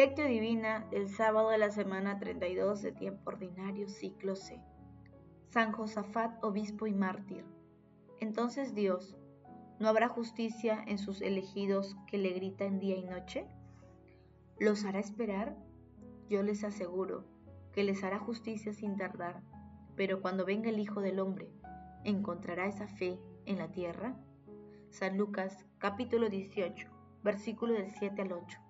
Lectio Divina del sábado de la semana 32 de tiempo ordinario, ciclo C. San Josafat, obispo y mártir. Entonces Dios, ¿no habrá justicia en sus elegidos que le gritan día y noche? ¿Los hará esperar? Yo les aseguro que les hará justicia sin tardar, pero cuando venga el Hijo del Hombre, ¿encontrará esa fe en la tierra? San Lucas capítulo 18, versículo del 7 al 8.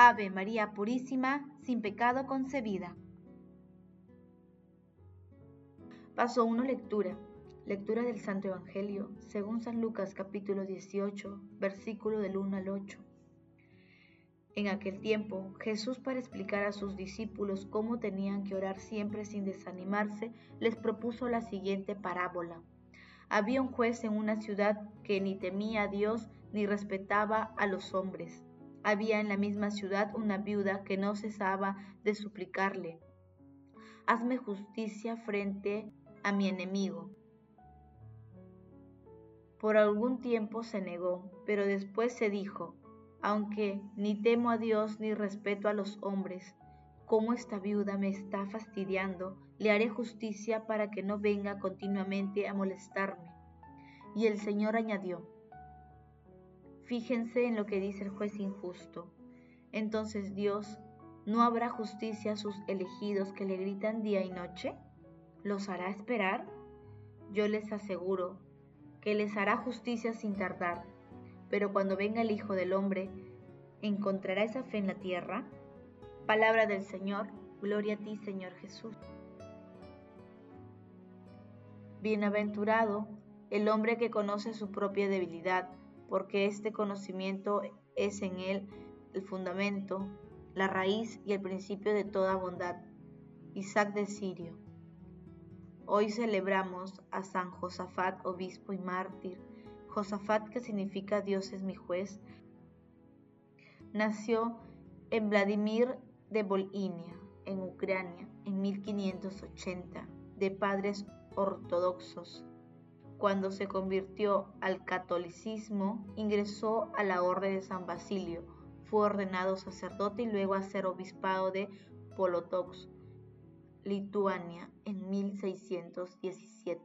Ave María Purísima, sin pecado concebida. Paso 1. Lectura. Lectura del Santo Evangelio, según San Lucas capítulo 18, versículo del 1 al 8. En aquel tiempo, Jesús para explicar a sus discípulos cómo tenían que orar siempre sin desanimarse, les propuso la siguiente parábola. Había un juez en una ciudad que ni temía a Dios ni respetaba a los hombres había en la misma ciudad una viuda que no cesaba de suplicarle, hazme justicia frente a mi enemigo. Por algún tiempo se negó, pero después se dijo, aunque ni temo a Dios ni respeto a los hombres, como esta viuda me está fastidiando, le haré justicia para que no venga continuamente a molestarme. Y el Señor añadió, Fíjense en lo que dice el juez injusto. Entonces Dios, ¿no habrá justicia a sus elegidos que le gritan día y noche? ¿Los hará esperar? Yo les aseguro que les hará justicia sin tardar. Pero cuando venga el Hijo del Hombre, ¿encontrará esa fe en la tierra? Palabra del Señor, gloria a ti Señor Jesús. Bienaventurado el hombre que conoce su propia debilidad porque este conocimiento es en él el fundamento, la raíz y el principio de toda bondad. Isaac de Sirio. Hoy celebramos a San Josafat, obispo y mártir. Josafat, que significa Dios es mi juez, nació en Vladimir de Volhynia, en Ucrania, en 1580, de padres ortodoxos. Cuando se convirtió al catolicismo, ingresó a la Orden de San Basilio, fue ordenado sacerdote y luego a ser obispado de Polotox, Lituania, en 1617.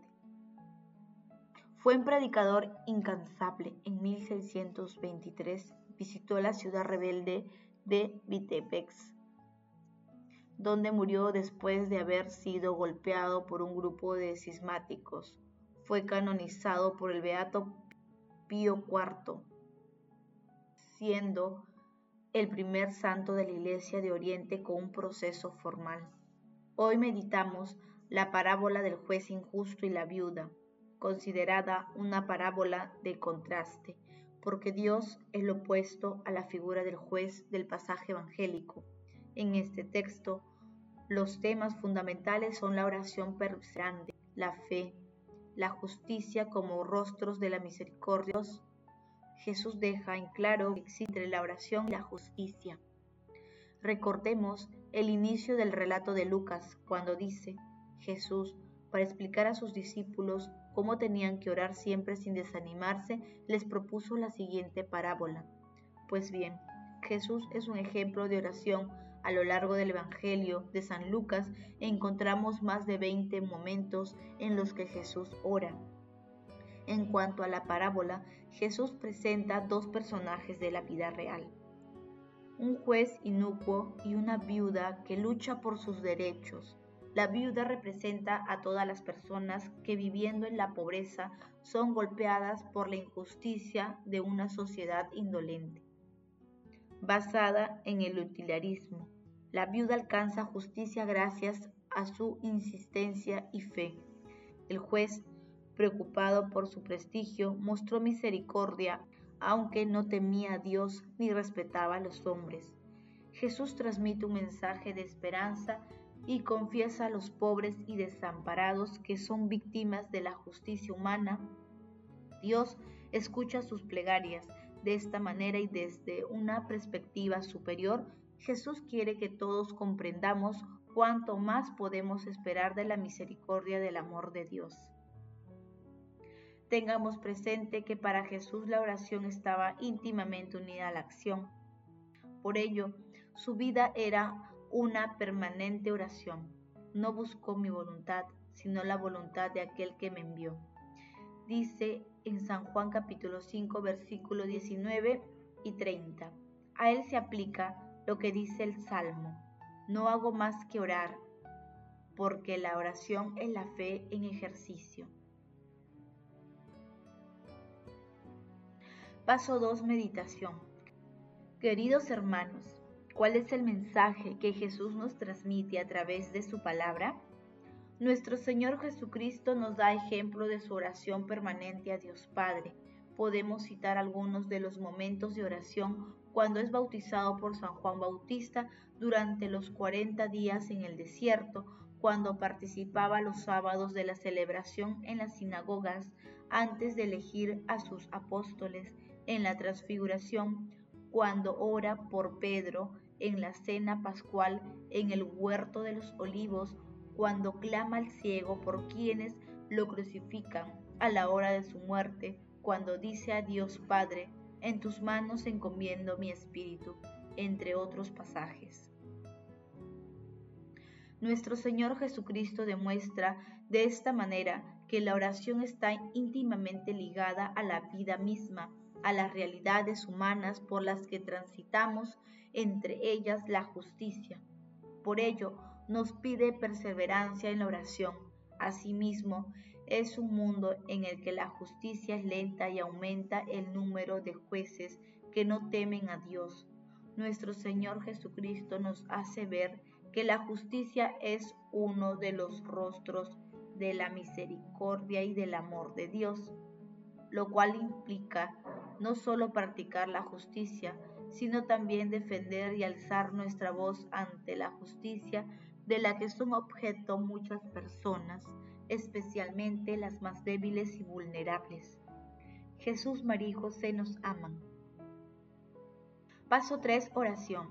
Fue un predicador incansable. En 1623 visitó la ciudad rebelde de Vitebsk, donde murió después de haber sido golpeado por un grupo de cismáticos fue canonizado por el Beato Pío IV, siendo el primer santo de la Iglesia de Oriente con un proceso formal. Hoy meditamos la parábola del juez injusto y la viuda, considerada una parábola de contraste, porque Dios es lo opuesto a la figura del juez del pasaje evangélico. En este texto, los temas fundamentales son la oración perseverante, la fe, la justicia como rostros de la misericordia. Jesús deja en claro que existe la oración y la justicia. Recordemos el inicio del relato de Lucas cuando dice Jesús, para explicar a sus discípulos cómo tenían que orar siempre sin desanimarse, les propuso la siguiente parábola. Pues bien, Jesús es un ejemplo de oración a lo largo del Evangelio de San Lucas encontramos más de 20 momentos en los que Jesús ora. En cuanto a la parábola, Jesús presenta dos personajes de la vida real. Un juez inocuo y una viuda que lucha por sus derechos. La viuda representa a todas las personas que viviendo en la pobreza son golpeadas por la injusticia de una sociedad indolente basada en el utilitarismo. La viuda alcanza justicia gracias a su insistencia y fe. El juez, preocupado por su prestigio, mostró misericordia, aunque no temía a Dios ni respetaba a los hombres. Jesús transmite un mensaje de esperanza y confiesa a los pobres y desamparados que son víctimas de la justicia humana. Dios escucha sus plegarias. De esta manera y desde una perspectiva superior, Jesús quiere que todos comprendamos cuánto más podemos esperar de la misericordia del amor de Dios. Tengamos presente que para Jesús la oración estaba íntimamente unida a la acción. Por ello, su vida era una permanente oración. No buscó mi voluntad, sino la voluntad de aquel que me envió. Dice en San Juan capítulo 5 versículo 19 y 30. A él se aplica lo que dice el Salmo. No hago más que orar, porque la oración es la fe en ejercicio. Paso 2. Meditación. Queridos hermanos, ¿cuál es el mensaje que Jesús nos transmite a través de su palabra? Nuestro Señor Jesucristo nos da ejemplo de su oración permanente a Dios Padre. Podemos citar algunos de los momentos de oración cuando es bautizado por San Juan Bautista durante los 40 días en el desierto, cuando participaba los sábados de la celebración en las sinagogas antes de elegir a sus apóstoles, en la transfiguración, cuando ora por Pedro en la cena pascual en el huerto de los olivos, cuando clama al ciego por quienes lo crucifican a la hora de su muerte, cuando dice a Dios Padre, en tus manos encomiendo mi espíritu, entre otros pasajes. Nuestro Señor Jesucristo demuestra de esta manera que la oración está íntimamente ligada a la vida misma, a las realidades humanas por las que transitamos, entre ellas la justicia. Por ello, nos pide perseverancia en la oración. Asimismo, es un mundo en el que la justicia es lenta y aumenta el número de jueces que no temen a Dios. Nuestro Señor Jesucristo nos hace ver que la justicia es uno de los rostros de la misericordia y del amor de Dios, lo cual implica no solo practicar la justicia, sino también defender y alzar nuestra voz ante la justicia de la que son objeto muchas personas especialmente las más débiles y vulnerables. Jesús, María y José nos aman. Paso 3. Oración.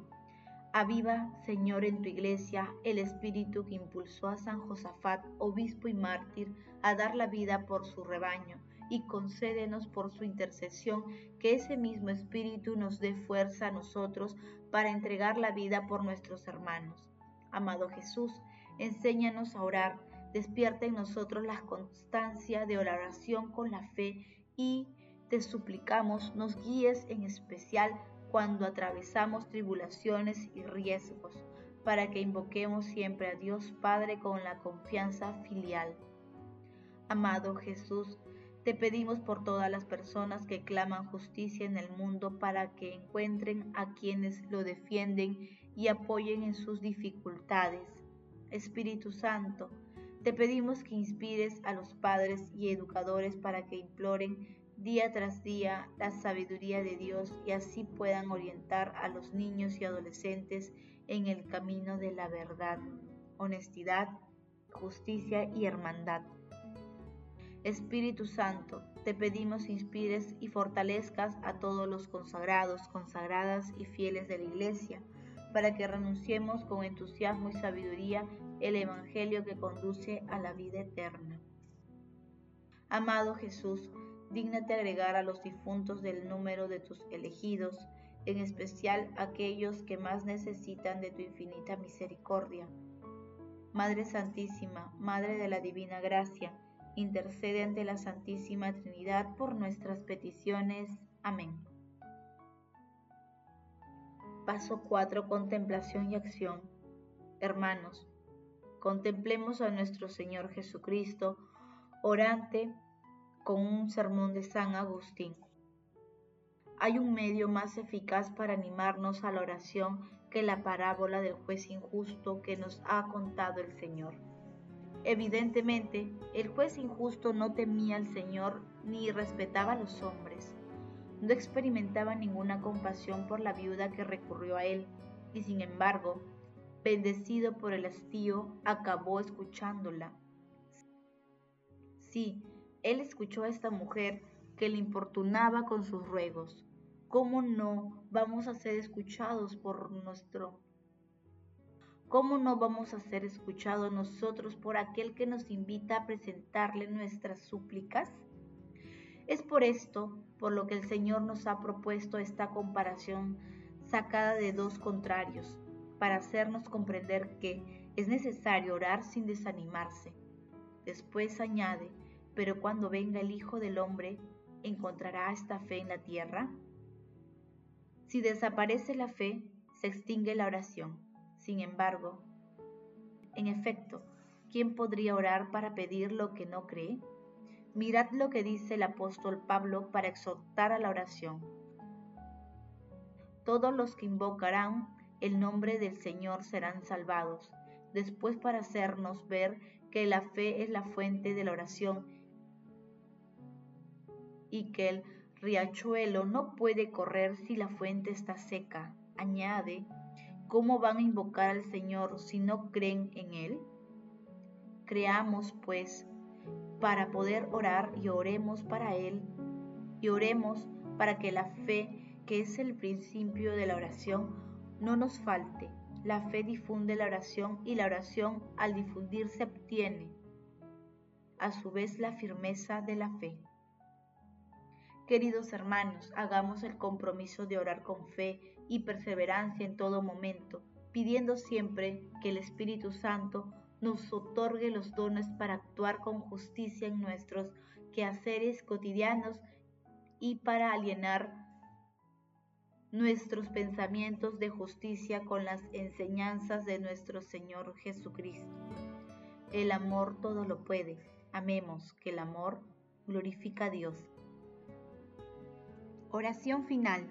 Aviva, Señor, en tu iglesia el espíritu que impulsó a San Josafat, obispo y mártir, a dar la vida por su rebaño, y concédenos por su intercesión que ese mismo espíritu nos dé fuerza a nosotros para entregar la vida por nuestros hermanos. Amado Jesús, enséñanos a orar Despierta en nosotros la constancia de oración con la fe y te suplicamos nos guíes en especial cuando atravesamos tribulaciones y riesgos, para que invoquemos siempre a Dios Padre con la confianza filial. Amado Jesús, te pedimos por todas las personas que claman justicia en el mundo para que encuentren a quienes lo defienden y apoyen en sus dificultades. Espíritu Santo, te pedimos que inspires a los padres y educadores para que imploren día tras día la sabiduría de Dios y así puedan orientar a los niños y adolescentes en el camino de la verdad, honestidad, justicia y hermandad. Espíritu Santo, te pedimos inspires y fortalezcas a todos los consagrados, consagradas y fieles de la Iglesia, para que renunciemos con entusiasmo y sabiduría el Evangelio que conduce a la vida eterna. Amado Jesús, dígnate agregar a los difuntos del número de tus elegidos, en especial aquellos que más necesitan de tu infinita misericordia. Madre Santísima, Madre de la Divina Gracia, intercede ante la Santísima Trinidad por nuestras peticiones. Amén. Paso 4. Contemplación y acción. Hermanos, contemplemos a nuestro Señor Jesucristo, orante con un sermón de San Agustín. Hay un medio más eficaz para animarnos a la oración que la parábola del juez injusto que nos ha contado el Señor. Evidentemente, el juez injusto no temía al Señor ni respetaba a los hombres. No experimentaba ninguna compasión por la viuda que recurrió a él y sin embargo, bendecido por el hastío, acabó escuchándola. Sí, él escuchó a esta mujer que le importunaba con sus ruegos. ¿Cómo no vamos a ser escuchados por nuestro ¿Cómo no vamos a ser escuchados nosotros por aquel que nos invita a presentarle nuestras súplicas? Es por esto por lo que el Señor nos ha propuesto esta comparación sacada de dos contrarios, para hacernos comprender que es necesario orar sin desanimarse. Después añade, pero cuando venga el Hijo del Hombre, ¿encontrará esta fe en la tierra? Si desaparece la fe, se extingue la oración. Sin embargo, en efecto, ¿quién podría orar para pedir lo que no cree? Mirad lo que dice el apóstol Pablo para exhortar a la oración. Todos los que invocarán el nombre del Señor serán salvados. Después para hacernos ver que la fe es la fuente de la oración y que el riachuelo no puede correr si la fuente está seca. Añade, ¿Cómo van a invocar al Señor si no creen en Él? Creamos, pues, para poder orar y oremos para Él, y oremos para que la fe, que es el principio de la oración, no nos falte. La fe difunde la oración y la oración al difundirse obtiene a su vez la firmeza de la fe. Queridos hermanos, hagamos el compromiso de orar con fe y perseverancia en todo momento, pidiendo siempre que el Espíritu Santo nos otorgue los dones para actuar con justicia en nuestros quehaceres cotidianos y para alienar nuestros pensamientos de justicia con las enseñanzas de nuestro Señor Jesucristo. El amor todo lo puede. Amemos que el amor glorifica a Dios. Oración final.